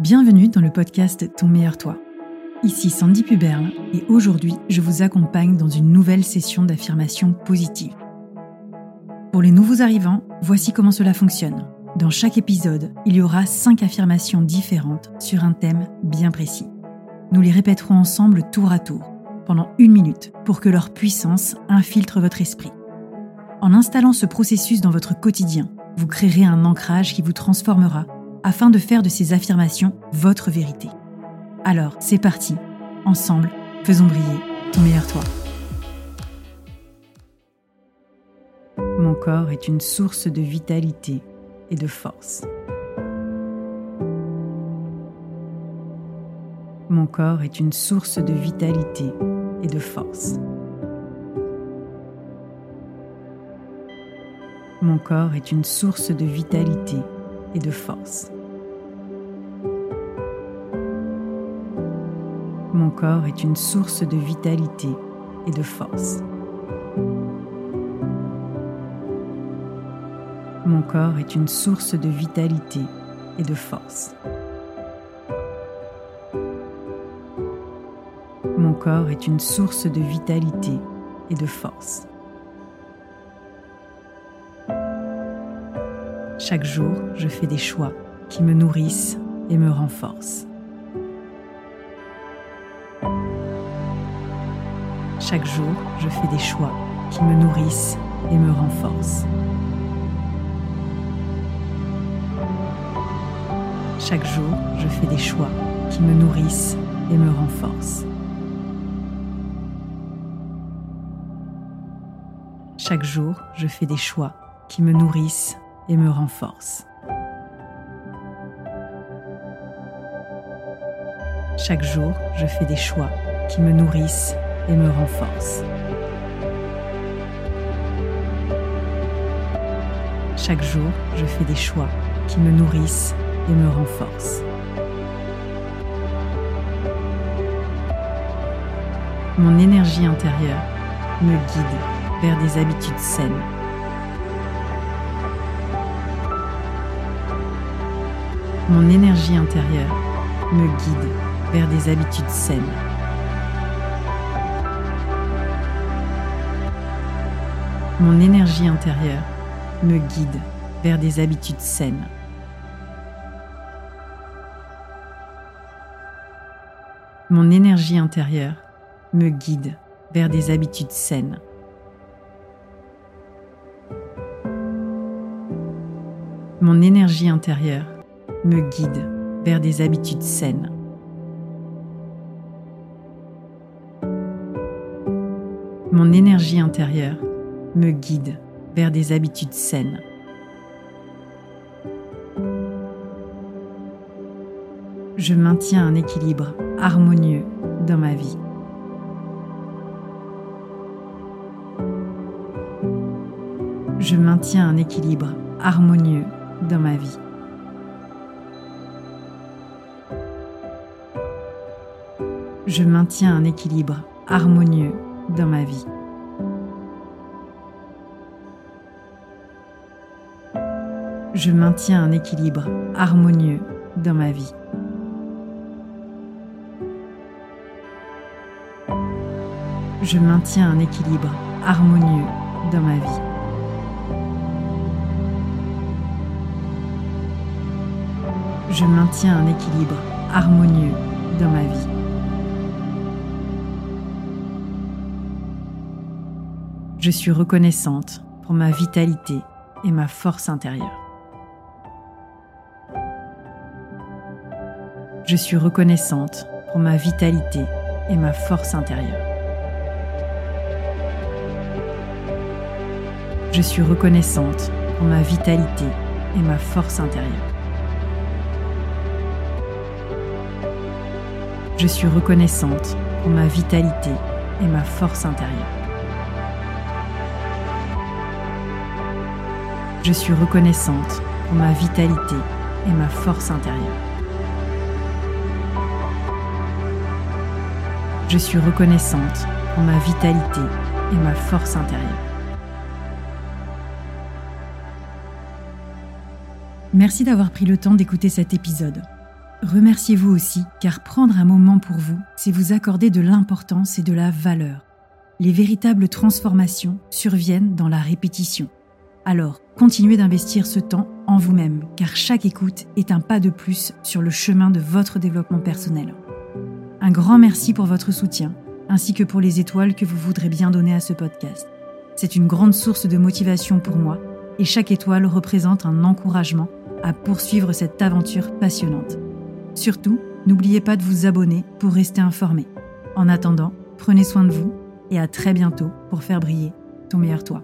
Bienvenue dans le podcast Ton meilleur toi. Ici Sandy Puberle et aujourd'hui je vous accompagne dans une nouvelle session d'affirmation positive. Pour les nouveaux arrivants, voici comment cela fonctionne. Dans chaque épisode, il y aura 5 affirmations différentes sur un thème bien précis. Nous les répéterons ensemble tour à tour, pendant une minute, pour que leur puissance infiltre votre esprit. En installant ce processus dans votre quotidien, vous créerez un ancrage qui vous transformera afin de faire de ces affirmations votre vérité. Alors, c'est parti. Ensemble, faisons briller ton meilleur toi. Mon corps est une source de vitalité et de force. Mon corps est une source de vitalité et de force. Mon corps est une source de vitalité et de force. Mon corps est une source de vitalité et de force. Mon corps est une source de vitalité et de force. Mon corps est une source de vitalité et de force. Chaque jour, je fais des choix qui me nourrissent et me renforcent. Chaque jour, je fais des choix qui me nourrissent et me renforcent. Chaque jour, je fais des choix qui me nourrissent et me renforcent. Chaque jour, je fais des choix qui me nourrissent et me renforcent. Chaque jour, je fais des choix qui me nourrissent et me renforcent. Chaque jour, je fais des choix qui me nourrissent et me renforcent. Mon énergie intérieure me guide vers des habitudes saines. Mon énergie intérieure me guide vers des habitudes saines. Mon énergie intérieure me guide vers des habitudes saines. Mon énergie intérieure me guide vers des habitudes saines. Mon énergie intérieure me guide vers des habitudes saines. Mon énergie intérieure me guide vers des habitudes saines. Je maintiens un équilibre harmonieux dans ma vie. Je maintiens un équilibre harmonieux dans ma vie. Je maintiens un équilibre harmonieux dans ma vie. Je maintiens un équilibre harmonieux dans ma vie. Je maintiens un équilibre harmonieux dans ma vie. Je maintiens un équilibre harmonieux dans ma vie. Je suis reconnaissante pour ma vitalité et ma force intérieure. Je suis reconnaissante pour ma vitalité et ma force intérieure. Je suis reconnaissante pour ma vitalité et ma force intérieure. Je suis reconnaissante pour ma vitalité et ma force intérieure. Je suis reconnaissante pour ma vitalité et ma force intérieure. Je suis reconnaissante pour ma vitalité et ma force intérieure. Merci d'avoir pris le temps d'écouter cet épisode. remerciez-vous aussi, car prendre un moment pour vous, c'est vous accorder de l'importance et de la valeur. Les véritables transformations surviennent dans la répétition. Alors, continuez d'investir ce temps en vous-même, car chaque écoute est un pas de plus sur le chemin de votre développement personnel. Un grand merci pour votre soutien, ainsi que pour les étoiles que vous voudrez bien donner à ce podcast. C'est une grande source de motivation pour moi, et chaque étoile représente un encouragement à poursuivre cette aventure passionnante. Surtout, n'oubliez pas de vous abonner pour rester informé. En attendant, prenez soin de vous et à très bientôt pour faire briller ton meilleur toi.